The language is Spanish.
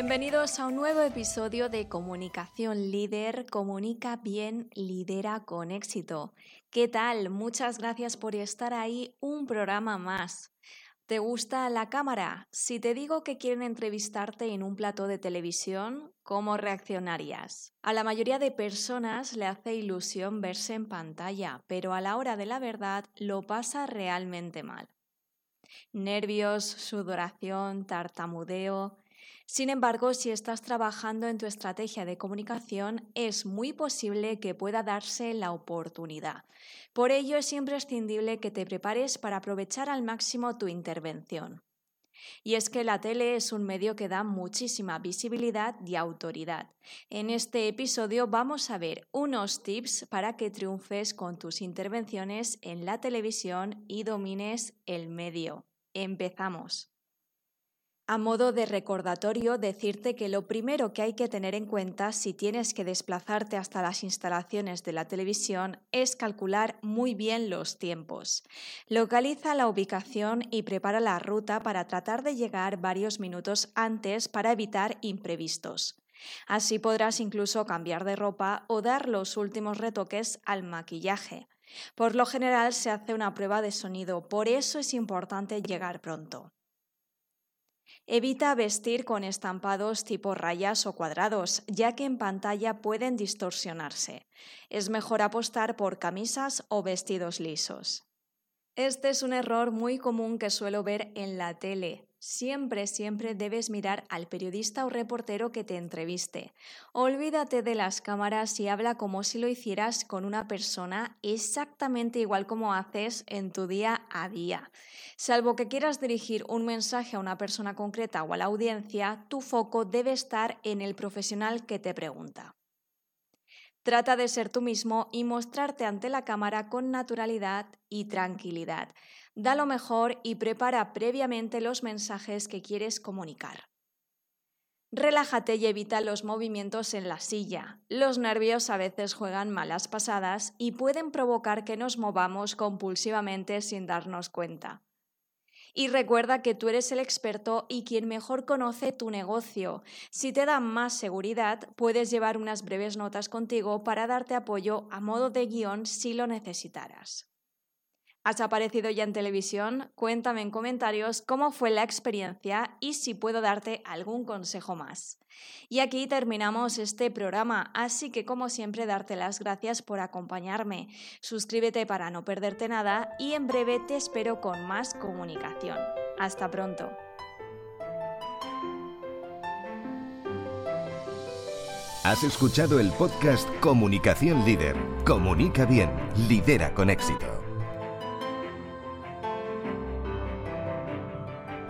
Bienvenidos a un nuevo episodio de Comunicación Líder, Comunica bien, lidera con éxito. ¿Qué tal? Muchas gracias por estar ahí un programa más. ¿Te gusta la cámara? Si te digo que quieren entrevistarte en un plató de televisión, ¿cómo reaccionarías? A la mayoría de personas le hace ilusión verse en pantalla, pero a la hora de la verdad lo pasa realmente mal. Nervios, sudoración, tartamudeo, sin embargo, si estás trabajando en tu estrategia de comunicación, es muy posible que pueda darse la oportunidad. Por ello, es imprescindible que te prepares para aprovechar al máximo tu intervención. Y es que la tele es un medio que da muchísima visibilidad y autoridad. En este episodio vamos a ver unos tips para que triunfes con tus intervenciones en la televisión y domines el medio. Empezamos. A modo de recordatorio, decirte que lo primero que hay que tener en cuenta si tienes que desplazarte hasta las instalaciones de la televisión es calcular muy bien los tiempos. Localiza la ubicación y prepara la ruta para tratar de llegar varios minutos antes para evitar imprevistos. Así podrás incluso cambiar de ropa o dar los últimos retoques al maquillaje. Por lo general se hace una prueba de sonido, por eso es importante llegar pronto. Evita vestir con estampados tipo rayas o cuadrados, ya que en pantalla pueden distorsionarse. Es mejor apostar por camisas o vestidos lisos. Este es un error muy común que suelo ver en la tele. Siempre, siempre debes mirar al periodista o reportero que te entreviste. Olvídate de las cámaras y habla como si lo hicieras con una persona exactamente igual como haces en tu día a día. Salvo que quieras dirigir un mensaje a una persona concreta o a la audiencia, tu foco debe estar en el profesional que te pregunta. Trata de ser tú mismo y mostrarte ante la cámara con naturalidad y tranquilidad. Da lo mejor y prepara previamente los mensajes que quieres comunicar. Relájate y evita los movimientos en la silla. Los nervios a veces juegan malas pasadas y pueden provocar que nos movamos compulsivamente sin darnos cuenta. Y recuerda que tú eres el experto y quien mejor conoce tu negocio. Si te da más seguridad, puedes llevar unas breves notas contigo para darte apoyo a modo de guion si lo necesitaras. ¿Has aparecido ya en televisión? Cuéntame en comentarios cómo fue la experiencia y si puedo darte algún consejo más. Y aquí terminamos este programa, así que como siempre darte las gracias por acompañarme. Suscríbete para no perderte nada y en breve te espero con más comunicación. Hasta pronto. Has escuchado el podcast Comunicación Líder. Comunica bien, lidera con éxito.